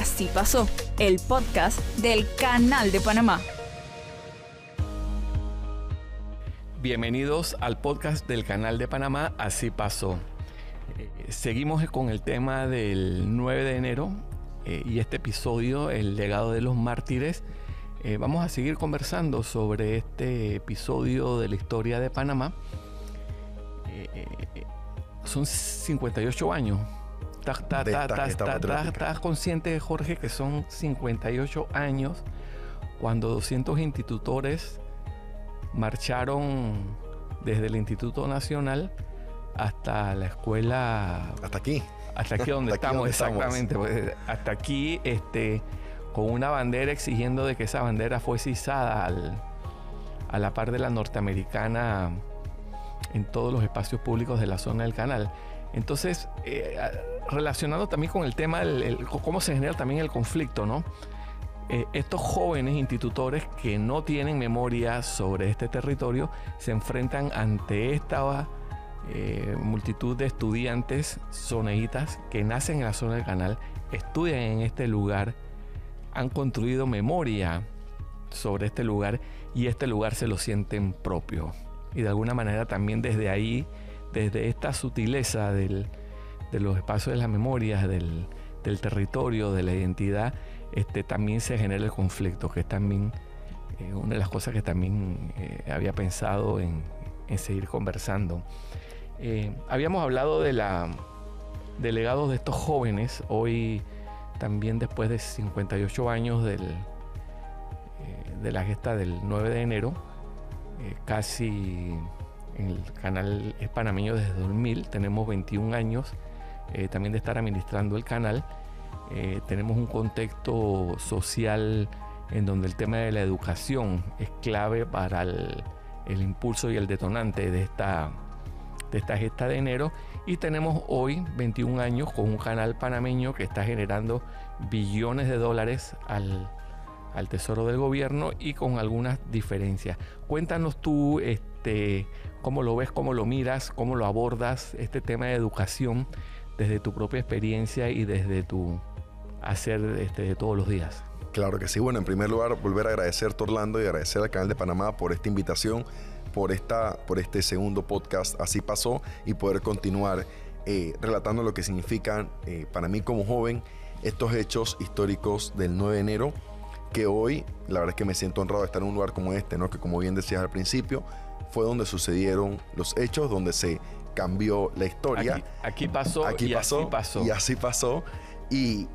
Así pasó, el podcast del Canal de Panamá. Bienvenidos al podcast del Canal de Panamá, Así pasó. Eh, seguimos con el tema del 9 de enero eh, y este episodio, el legado de los mártires. Eh, vamos a seguir conversando sobre este episodio de la historia de Panamá. son 58 años ¿Estás consciente, Jorge, que son 58 años cuando 200 institutores marcharon desde el Instituto Nacional hasta la escuela... Hasta aquí. Hasta aquí donde estamos, exactamente. Pues, hasta aquí, este, con una bandera exigiendo de que esa bandera fuese izada a la par de la norteamericana en todos los espacios públicos de la zona del canal. Entonces, eh, relacionado también con el tema, de cómo se genera también el conflicto, ¿no? Eh, estos jóvenes institutores que no tienen memoria sobre este territorio se enfrentan ante esta eh, multitud de estudiantes soneitas que nacen en la zona del canal, estudian en este lugar, han construido memoria sobre este lugar y este lugar se lo sienten propio. Y de alguna manera también desde ahí desde esta sutileza de los espacios de las memorias, del, territorio, de la identidad, este, también se genera el conflicto, que es también eh, una de las cosas que también eh, había pensado en, seguir conversando. Eh, habíamos hablado de la del legado de estos jóvenes, hoy también después de 58 años del, de la gesta del 9 de enero, casi el canal es panameño desde 2000, tenemos 21 años eh, también de estar administrando el canal. Eh, tenemos un contexto social en donde el tema de la educación es clave para el, impulso y el detonante de esta, de esta gesta de enero. Y tenemos hoy 21 años con un canal panameño que está generando billones de dólares al, al tesoro del gobierno y con algunas diferencias. Cuéntanos tú este, cómo lo ves, cómo lo miras, cómo lo abordas este tema de educación desde tu propia experiencia y desde tu hacer este, de todos los días. Claro que sí. Bueno, en primer lugar, volver a agradecer a Orlando y agradecer al canal de Panamá por esta invitación, por, esta, por este segundo podcast. Así pasó y poder continuar eh, relatando lo que significan eh, para mí como joven estos hechos históricos del 9 de enero que hoy, la verdad es que me siento honrado de estar en un lugar como este, ¿no? que como bien decías al principio, fue donde sucedieron los hechos, donde se cambió la historia. Aquí, pasó, aquí y pasó, así pasó. Y así pasó. Y,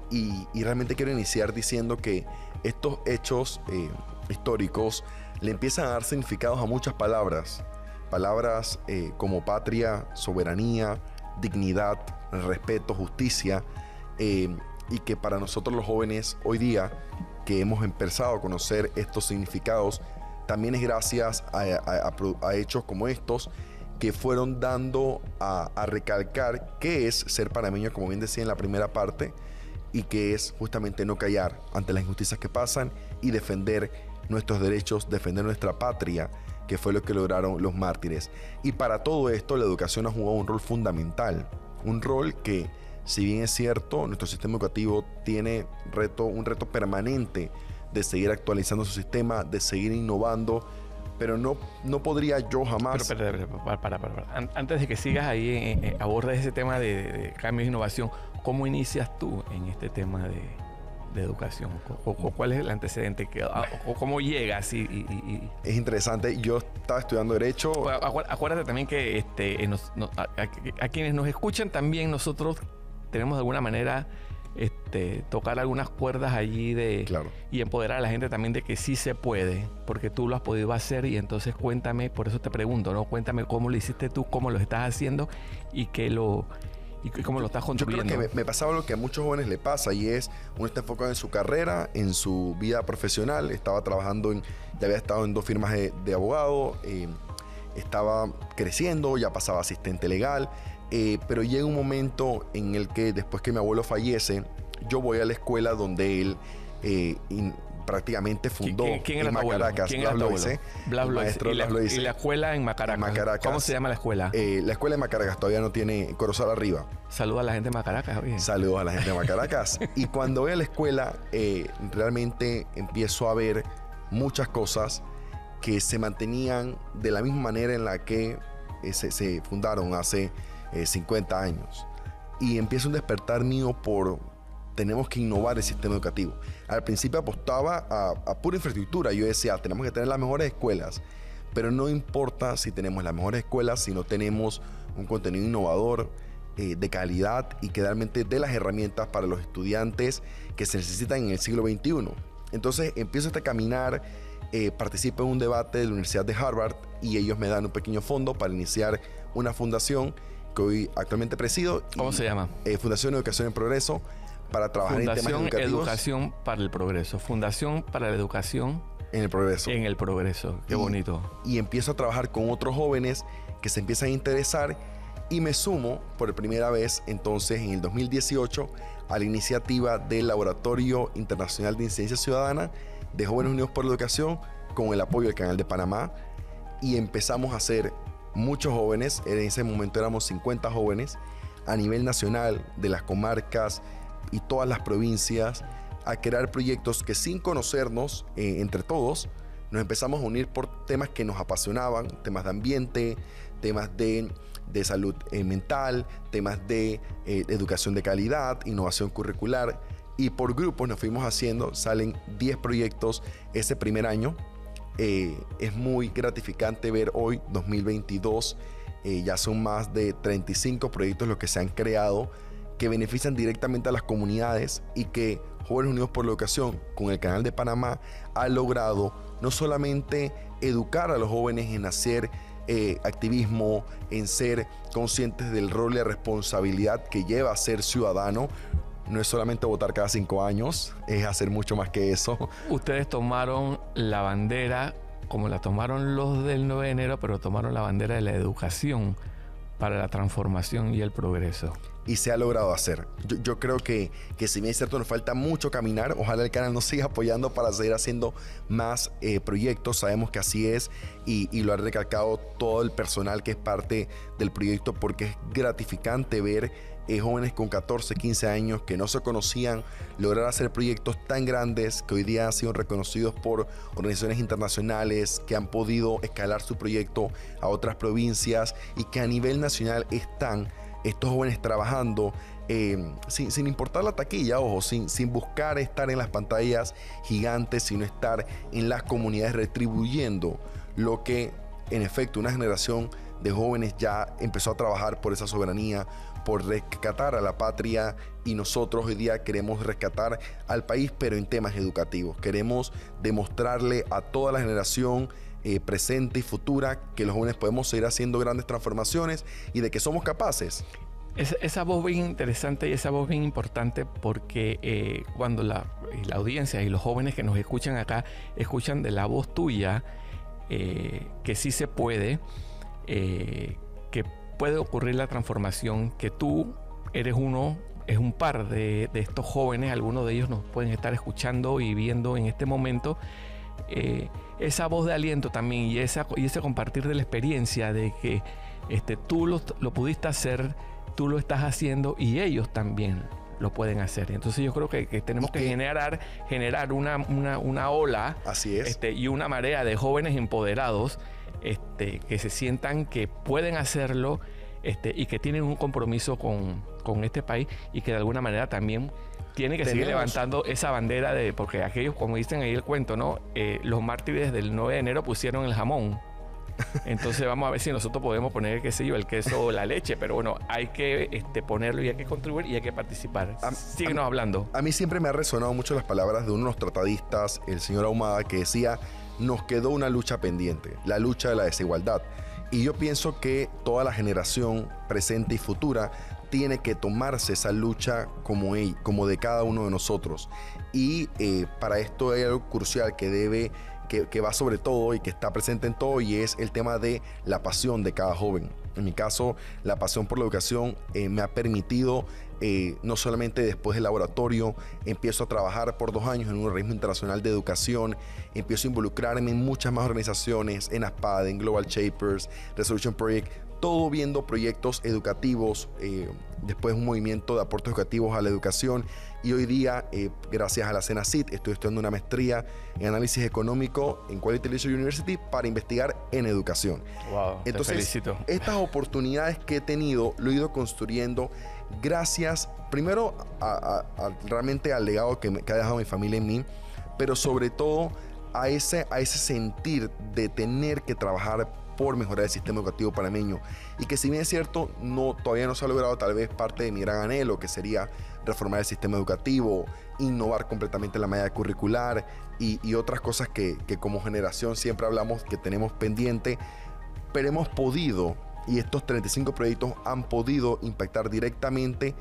realmente quiero iniciar diciendo que estos hechos eh, históricos le empiezan a dar significados a muchas palabras. Palabras eh, como patria, soberanía, dignidad, respeto, justicia. Eh, y que para nosotros los jóvenes hoy día que hemos empezado a conocer estos significados, también es gracias a, hechos como estos que fueron dando a, recalcar qué es ser panameño, como bien decía en la primera parte, y que es justamente no callar ante las injusticias que pasan y defender nuestros derechos, defender nuestra patria, que fue lo que lograron los mártires. Y para todo esto la educación ha jugado un rol fundamental, un rol que si bien es cierto, nuestro sistema educativo tiene reto, un reto permanente de seguir actualizando su sistema, de seguir innovando, pero no, no podría yo jamás... Pero, para, para, para, Antes de que sigas ahí, eh, eh, abordes ese tema de, cambio e innovación, ¿cómo inicias tú en este tema de, educación? ¿Cuál es el antecedente? Que, ah, o, ¿Cómo llegas? Y, Es interesante. Yo estaba estudiando Derecho. Acuérdate también que este, a, quienes nos escuchan también nosotros tenemos de alguna manera este, tocar algunas cuerdas allí de y empoderar a la gente también de que sí se puede, porque tú lo has podido hacer y entonces cuéntame, por eso te pregunto, ¿no? Cuéntame cómo lo hiciste tú, cómo lo estás haciendo y qué lo y cómo lo estás construyendo. Yo creo que me, pasaba lo que a muchos jóvenes le pasa y es uno está enfocado en su carrera, en su vida profesional, estaba trabajando en, ya había estado en dos firmas de, abogado, eh, estaba creciendo, ya pasaba asistente legal eh, pero llega un momento en el que después que mi abuelo fallece, yo voy a la escuela donde él eh, prácticamente fundó ¿Quién, era en Macaracas, ¿Quién era Blas maestro ¿Y, la, ¿Y la escuela en Macaracas? ¿Cómo se llama la escuela? Eh, la escuela en Macaracas todavía no tiene Corozal arriba. Saludos a la gente de Macaracas. Bien. Saludos a la gente de Macaracas. y cuando voy a la escuela, eh, realmente empiezo a ver muchas cosas que se mantenían de la misma manera en la que eh, se, fundaron hace 50 años. Y empieza un despertar mío por tenemos que innovar el sistema educativo. Al principio apostaba a, pura infraestructura. Yo decía, tenemos que tener las mejores escuelas, pero no importa si tenemos las mejores escuelas, si no tenemos un contenido innovador, eh, de calidad y que realmente dé las herramientas para los estudiantes que se necesitan en el siglo XXI. Entonces empiezo este caminar, eh, participo en un debate de la Universidad de Harvard y ellos me dan un pequeño fondo para iniciar una fundación que hoy actualmente presido. ¿Cómo se llama? Eh, fundación Educación en Progreso para trabajar en temas educativos. Educación para el Progreso. Fundación para la Educación en el Progreso. En el Progreso. Qué bonito. Y empiezo a trabajar con otros jóvenes que se empiezan a interesar y me sumo por primera vez entonces en el 2018 a la iniciativa del Laboratorio Internacional de Incidencia Ciudadana de Jóvenes Unidos por la Educación con el apoyo del Canal de Panamá y empezamos a hacer muchos jóvenes, en ese momento éramos 50 jóvenes a nivel nacional de las comarcas y todas las provincias a crear proyectos que sin conocernos eh, entre todos, nos empezamos a unir por temas que nos apasionaban, temas de ambiente, temas de, salud eh, mental, temas de eh, educación de calidad, innovación curricular. Y por grupos nos fuimos haciendo, salen 10 proyectos ese primer año. Es muy gratificante ver hoy, 2022, ya son más de 35 proyectos los que se han creado que benefician directamente a las comunidades y que Jóvenes Unidos por la Educación con el Canal de Panamá ha logrado no solamente educar a los jóvenes en hacer eh, activismo, en ser conscientes del rol y la responsabilidad que lleva a ser ciudadano. No es solamente votar cada cinco años, es hacer mucho más que eso. Ustedes tomaron la bandera como la tomaron los del 9 de enero, pero tomaron la bandera de la educación para la transformación y el progreso y se ha logrado hacer. Yo, creo que, que, si bien es cierto, nos falta mucho caminar, ojalá el canal nos siga apoyando para seguir haciendo más eh, proyectos. Sabemos que así es y, lo ha recalcado todo el personal que es parte del proyecto porque es gratificante ver eh, jóvenes con 14, 15 años que no se conocían lograr hacer proyectos tan grandes que hoy día han sido reconocidos por organizaciones internacionales, que han podido escalar su proyecto a otras provincias y que a nivel nacional están estos jóvenes trabajando eh, sin, importar la taquilla, ojo, sin, sin buscar estar en las pantallas gigantes, sino estar en las comunidades retribuyendo lo que en efecto una generación de jóvenes ya empezó a trabajar por esa soberanía, por rescatar a la patria y nosotros hoy día queremos rescatar al país, pero en temas educativos. Queremos demostrarle a toda la generación eh, presente y futura, que los jóvenes podemos seguir haciendo grandes transformaciones y de que somos capaces. esa voz bien interesante y esa voz bien importante porque eh, cuando la, la, audiencia y los jóvenes que nos escuchan acá escuchan de la voz tuya eh, que sí se puede, que puede ocurrir la transformación, que tú eres uno, es un par de, de estos jóvenes, algunos de ellos nos pueden estar escuchando y viendo en este momento eh, esa voz de aliento también y, esa, y ese compartir de la experiencia de que este, tú lo, pudiste hacer, tú lo estás haciendo y ellos también lo pueden hacer. Entonces yo creo que, tenemos que, generar, generar una, una, ola Así es. Este, y una marea de jóvenes empoderados este, que se sientan que pueden hacerlo este, y que tienen un compromiso con, con este país y que de alguna manera también tiene que seguir levantando esa bandera de, porque aquellos, como dicen ahí el cuento, ¿no? Eh, los mártires del 9 de enero pusieron el jamón. Entonces vamos a ver si nosotros podemos poner, qué sé yo, el queso o la leche, pero bueno, hay que este, ponerlo y hay que contribuir y hay que participar. Síguenos hablando. A mí siempre me ha resonado mucho las palabras de uno de los tratadistas, el señor Ahumada, que decía, nos quedó una lucha pendiente, la lucha de la desigualdad. Y yo pienso que toda la generación presente y futura tiene que tomarse esa lucha como, él, como de cada uno de nosotros. Y eh, para esto hay algo crucial que debe que, va sobre todo y que está presente en todo y es el tema de la pasión de cada joven. En mi caso, la pasión por la educación eh, me ha permitido eh, no solamente después del laboratorio, empiezo a trabajar por dos años en un organismo internacional de educación, empiezo a involucrarme en muchas más organizaciones, en ASPAD, en Global Shapers, Resolution Project, todo viendo proyectos educativos, eh, después un movimiento de aportes educativos a la educación y hoy día, eh, gracias a la CENACIT, estoy estudiando una maestría en análisis económico en Quality Leadership University para investigar en educación. Wow, Entonces, felicito. estas oportunidades que he tenido lo he ido construyendo gracias primero a, realmente al legado que, que ha dejado mi familia en mí, pero sobre todo a ese, a ese sentir de tener que trabajar por mejorar el sistema educativo panameño. Y que si bien es cierto, no, todavía no se ha logrado tal vez parte de mi gran anhelo, que sería reformar el sistema educativo, innovar completamente la malla curricular y, otras cosas que, como generación siempre hablamos que tenemos pendiente, pero hemos podido, y estos 35 proyectos han podido impactar directamente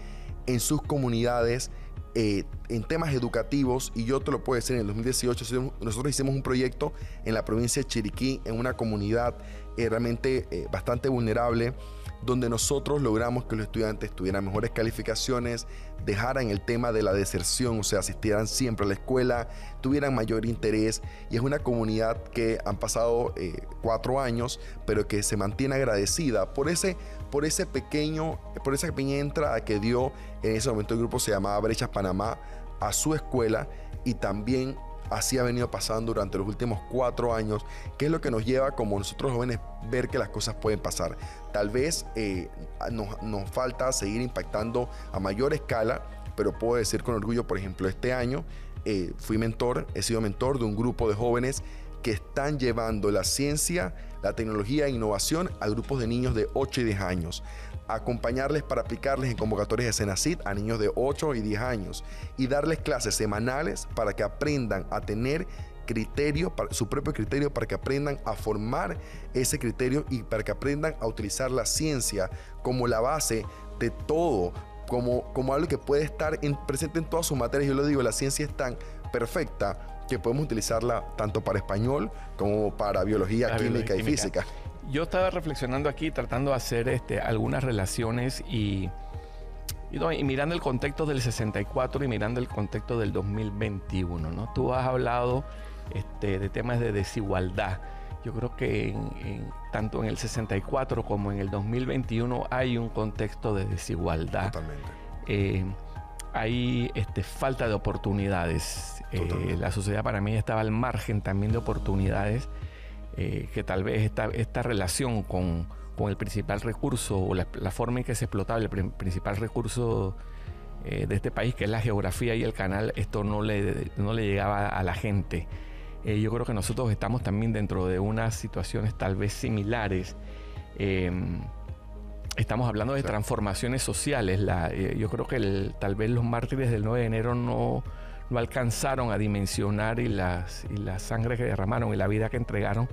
en sus comunidades eh, en temas educativos, y yo te lo puedo decir, en el 2018 nosotros hicimos un proyecto en la provincia de Chiriquí, en una comunidad eh, realmente eh, bastante vulnerable, donde nosotros logramos que los estudiantes tuvieran mejores calificaciones, dejaran el tema de la deserción, o sea, asistieran siempre a la escuela, tuvieran mayor interés. Y es una comunidad que han pasado cuatro años, pero que se mantiene agradecida por ese, por ese pequeño, por esa pequeña entrada que dio en ese momento el grupo se llamaba Brechas Panamá a su escuela y también así ha venido pasando durante los últimos cuatro años, que es lo que nos lleva como nosotros jóvenes ver que las cosas pueden pasar. Tal vez eh, nos, falta seguir impactando a mayor escala, pero puedo decir con orgullo, por ejemplo, este año eh, fui mentor, he sido mentor de un grupo de jóvenes que están llevando la ciencia, la tecnología e innovación a grupos de niños de 8 y 10 años acompañarles para aplicarles en convocatorias de Senacid a niños de 8 y 10 años y darles clases semanales para que aprendan a tener criterio, su propio criterio, para que aprendan a formar ese criterio y para que aprendan a utilizar la ciencia como la base de todo, como, como algo que puede estar en, presente en todas sus materias. Yo lo digo, la ciencia es tan perfecta que podemos utilizarla tanto para español como para biología, química y física. Yo estaba reflexionando aquí, tratando de hacer este, algunas relaciones y, y, mirando el contexto del 64 y mirando el contexto del 2021. ¿no? Tú has hablado este, de temas de desigualdad. Yo creo que tanto en el 64 como en el 2021 hay un contexto de desigualdad. Totalmente. Eh, hay este, falta de oportunidades. Eh, la sociedad para mí estaba al margen también de oportunidades. Eh, que tal vez esta, esta relación con, el principal recurso o la, forma en que se explotaba el principal recurso eh, de este país, que es la geografía y el canal, esto no le, no le llegaba a la gente. Eh, yo creo que nosotros estamos también dentro de unas situaciones tal vez similares. Em, estamos hablando de transformaciones sociales. yo creo que tal vez los mártires del 9 de enero no, no alcanzaron a dimensionar y, las, y la sangre que derramaron y la vida que entregaron,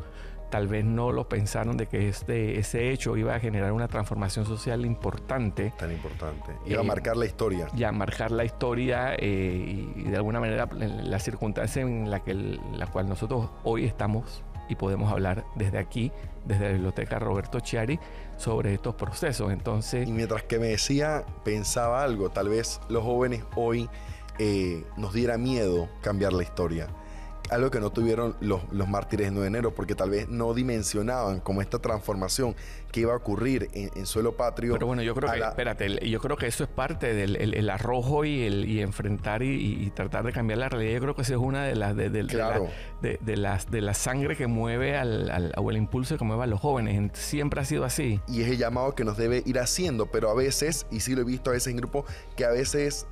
tal vez no lo pensaron de que este, ese hecho iba a generar una transformación social importante. Tan importante. Iba a eh, marcar la historia. Y a marcar la historia eh, y, de alguna manera la circunstancia en la, que la cual nosotros hoy estamos y podemos hablar desde aquí, desde la biblioteca Roberto Chiari, sobre estos procesos. Entonces... Y mientras que me decía, pensaba algo, tal vez los jóvenes hoy eh, nos diera miedo cambiar la historia. Algo que no tuvieron los, los mártires de 9 de enero, porque tal vez no dimensionaban como esta transformación que iba a ocurrir en, suelo patrio. Pero bueno, yo creo que, espérate, yo creo que eso es parte del el, arrojo y el y enfrentar y, tratar de cambiar la realidad. Yo creo que esa es una de las de, de, las de la sangre que mueve al, al, o el impulso que mueve a los jóvenes. Siempre ha sido así. Y es el llamado que nos debe ir haciendo, pero a veces, y sí lo he visto a veces en grupo, que a veces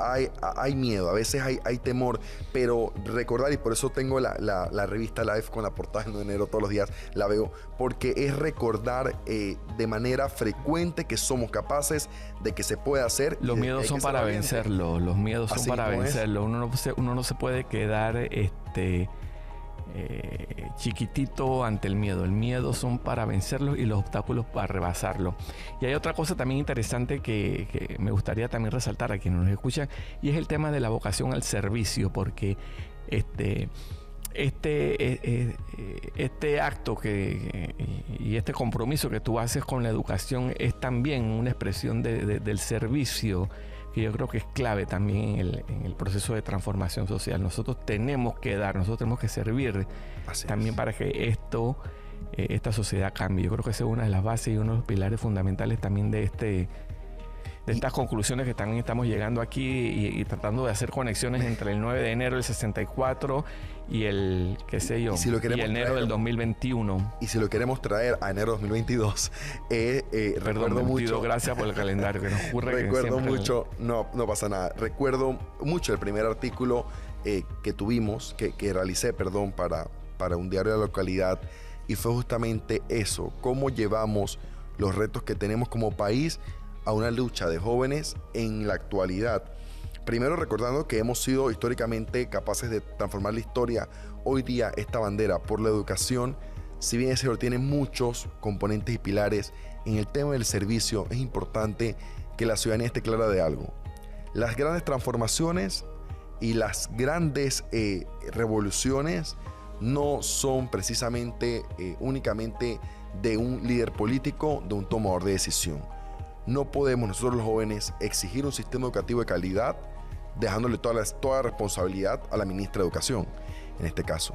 hay, miedo, a veces hay, hay, temor, pero recordar, y por eso tengo la, la, revista Live con la portada de enero todos los días, la veo, porque es recordar eh, de manera frecuente que somos capaces de que se puede hacer. Los miedos son para vencerlo, los miedos son para vencerlo. Uno no, uno no se puede quedar este eh, chiquitito ante el miedo. El miedo son para vencerlo y los obstáculos para rebasarlo. Y hay otra cosa también interesante que, me gustaría también resaltar a quienes nos escuchan y es el tema de la vocación al servicio, porque este, este, este acto que, y este compromiso que tú haces con la educación es también una expresión del servicio que yo creo que es clave también en el, proceso de transformación social. Nosotros tenemos que dar, nosotros tenemos que servir también para que esto, eh, esta sociedad cambie. Yo creo que esa es una de las bases y uno de los pilares fundamentales también de este de estas conclusiones que también estamos llegando aquí y, tratando de hacer conexiones entre el 9 de enero del 64 y el, qué sé yo, y, enero del 2021. Y si lo queremos traer a enero 2022, eh, eh, recuerdo mucho... gracias por el calendario que nos ocurre. recuerdo mucho, no, no pasa nada, recuerdo mucho el primer artículo eh, que tuvimos, que, que realicé, perdón, para, para un diario de la localidad, y fue justamente eso, cómo llevamos los retos que tenemos como país a una lucha de jóvenes en la actualidad. Primero recordando que hemos sido históricamente capaces de transformar la historia. Hoy día esta bandera por la educación, si bien ese tiene muchos componentes y pilares, en el tema del servicio es importante que la ciudadanía esté clara de algo. Las grandes transformaciones y las grandes eh, revoluciones no son precisamente eh, únicamente de un líder político, de un tomador de decisión no podemos nosotros los jóvenes exigir un sistema educativo de calidad dejándole toda la, toda responsabilidad a la ministra de Educación, en este caso.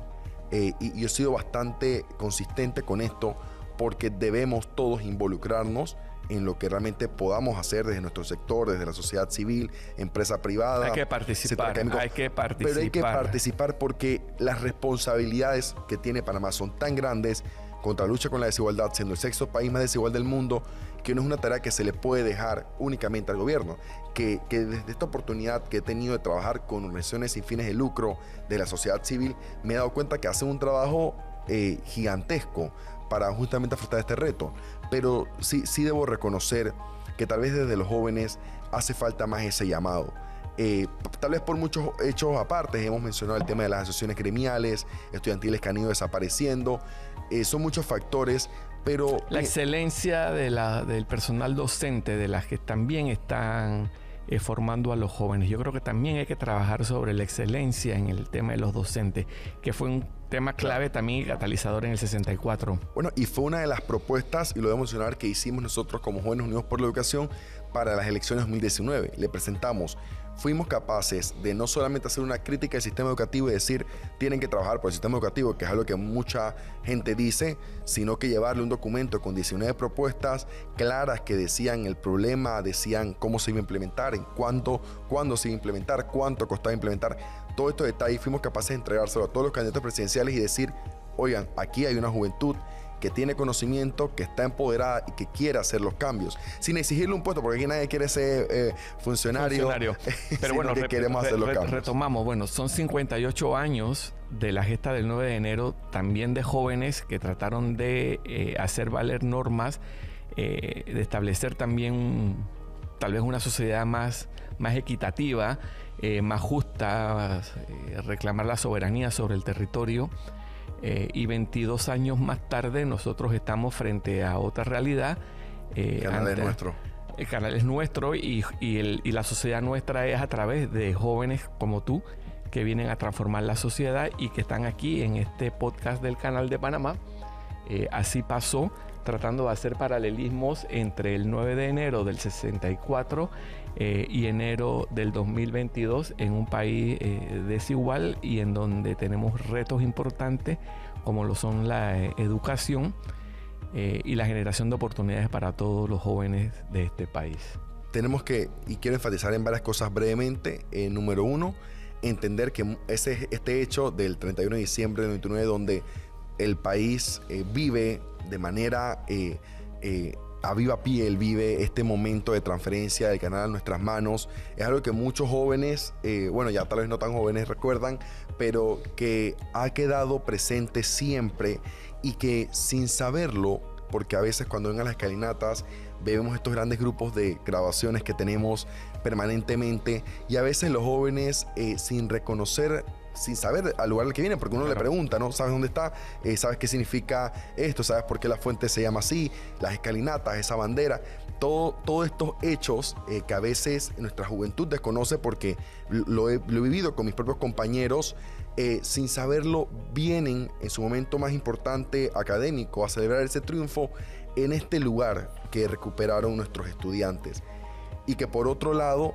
Eh, y, yo he sido bastante consistente con esto porque debemos todos involucrarnos en lo que realmente podamos hacer desde nuestro sector, desde la sociedad civil, empresa privada. Hay que participar, hay que participar. Pero hay que participar porque las responsabilidades que tiene Panamá son tan grandes contra la lucha con la desigualdad, siendo el sexto país más desigual del mundo, que no es una tarea que se le puede dejar únicamente al gobierno, que, desde esta oportunidad que he tenido de trabajar con organizaciones sin fines de lucro de la sociedad civil, me he dado cuenta que hacen un trabajo eh, gigantesco para justamente afrontar este reto. Pero sí, sí debo reconocer que tal vez desde los jóvenes hace falta más ese llamado. Eh, tal vez por muchos hechos aparte, hemos mencionado el tema de las asociaciones gremiales, estudiantiles que han ido desapareciendo, eh, son muchos factores, pero... La excelencia de la, del personal docente, de las que también están eh, formando a los jóvenes. Yo creo que también hay que trabajar sobre la excelencia en el tema de los docentes, que fue un tema clave también catalizador en el 64. Bueno, y fue una de las propuestas, y lo debo mencionar, que hicimos nosotros como Jóvenes Unidos por la Educación para las elecciones 2019. Le presentamos fuimos capaces de no solamente hacer una crítica al sistema educativo y decir tienen que trabajar por el sistema educativo, que es algo que mucha gente dice, sino que llevarle un documento con 19 propuestas claras que decían el problema, decían cómo se iba a implementar, en cuánto, cuándo se iba a implementar, cuánto costaba implementar. Todo estos detalles fuimos capaces de entregárselo a todos los candidatos presidenciales y decir, oigan, aquí hay una juventud que tiene conocimiento, que está empoderada y que quiere hacer los cambios, sin exigirle un puesto, porque aquí nadie quiere ser eh, funcionario, Pero bueno, queremos hacer los cambios. Retomamos, bueno, son 58 años de la gesta del 9 de enero, también de jóvenes que trataron de eh, hacer valer normas, eh, de establecer también tal vez una sociedad más, más equitativa, más justa, reclamar la soberanía sobre el territorio. Eh, y 22 años más tarde nosotros estamos frente a otra realidad. Eh, el canal es nuestro. El canal es nuestro y, la sociedad nuestra es a través de jóvenes como tú que vienen a transformar la sociedad y que están aquí en este podcast del canal de Panamá. Eh, así pasó, tratando de hacer paralelismos entre el 9 de enero del 64 eh, y enero del 2022 en un país eh, desigual y en donde tenemos retos importantes como lo son la eh, educación y la generación de oportunidades para todos los jóvenes de este país. Tenemos que, y quiero enfatizar en varias cosas brevemente, número uno, entender que ese, este hecho del 31 de diciembre del 99 donde el país vive de manera a viva piel vive este momento de transferencia del canal a nuestras manos. Es algo que muchos jóvenes, eh, bueno, ya tal vez no tan jóvenes recuerdan, pero que ha quedado presente siempre y que sin saberlo, porque a veces cuando vengan las escalinatas vemos estos grandes grupos de grabaciones que tenemos permanentemente y a veces los jóvenes eh, sin reconocer sin saber al lugar al que viene, porque uno le pregunta, ¿no? ¿Sabes dónde está? Eh, ¿Sabes qué significa esto? ¿Sabes por qué la fuente se llama así? Las escalinatas, esa bandera. Todo, todos estos hechos eh, que a veces nuestra juventud desconoce porque lo he, vivido con mis propios compañeros, eh, sin saberlo, vienen en su momento más importante académico a celebrar ese triunfo en este lugar que recuperaron nuestros estudiantes. Y que por otro lado,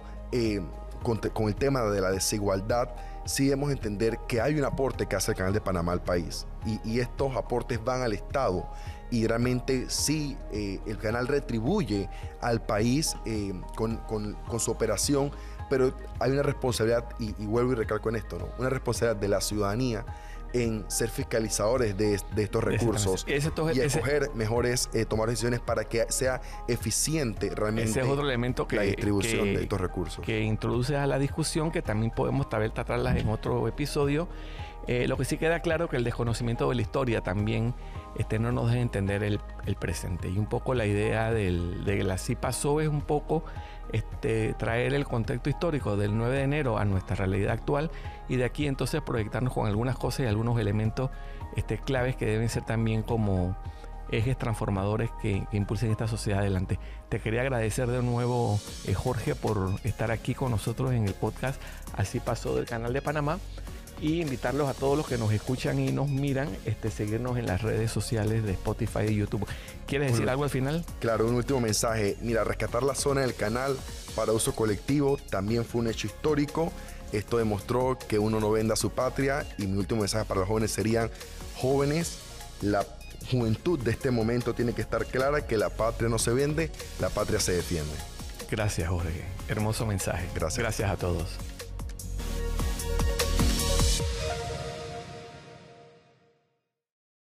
con, con el tema de la desigualdad, sí debemos entender que hay un aporte que hace el Canal de Panamá al país y, estos aportes van al Estado y realmente sí eh, el canal retribuye al país eh, con, su operación, pero hay una responsabilidad, y, y, vuelvo y recalco en esto, ¿no? una responsabilidad de la ciudadanía en ser fiscalizadores de, estos recursos y escoger mejores, eh, tomar decisiones para que sea eficiente realmente ese es otro elemento que, la distribución de estos recursos. Que introduce a la discusión, que también podemos tal vez tratarlas en otro episodio. Eh, lo que sí queda claro que el desconocimiento de la historia también este, no nos deja entender el, presente. Y un poco la idea del, de la así pasó es un poco este, traer el contexto histórico del 9 de enero a nuestra realidad actual y de aquí entonces proyectarnos con algunas cosas y algunos elementos este, claves que deben ser también como ejes transformadores que, impulsen esta sociedad adelante. Te quería agradecer de nuevo, eh, Jorge, por estar aquí con nosotros en el podcast Así pasó del canal de Panamá y invitarlos a todos los que nos escuchan y nos miran, este, seguirnos en las redes sociales de Spotify y YouTube. ¿Quieres decir algo al final? Claro, un último mensaje. Mira, rescatar la zona del canal para uso colectivo también fue un hecho histórico. Esto demostró que uno no venda su patria y mi último mensaje para los jóvenes serían, jóvenes, la juventud de este momento tiene que estar clara que la patria no se vende, la patria se defiende. Gracias, Jorge. Hermoso mensaje. Gracias. Gracias a todos.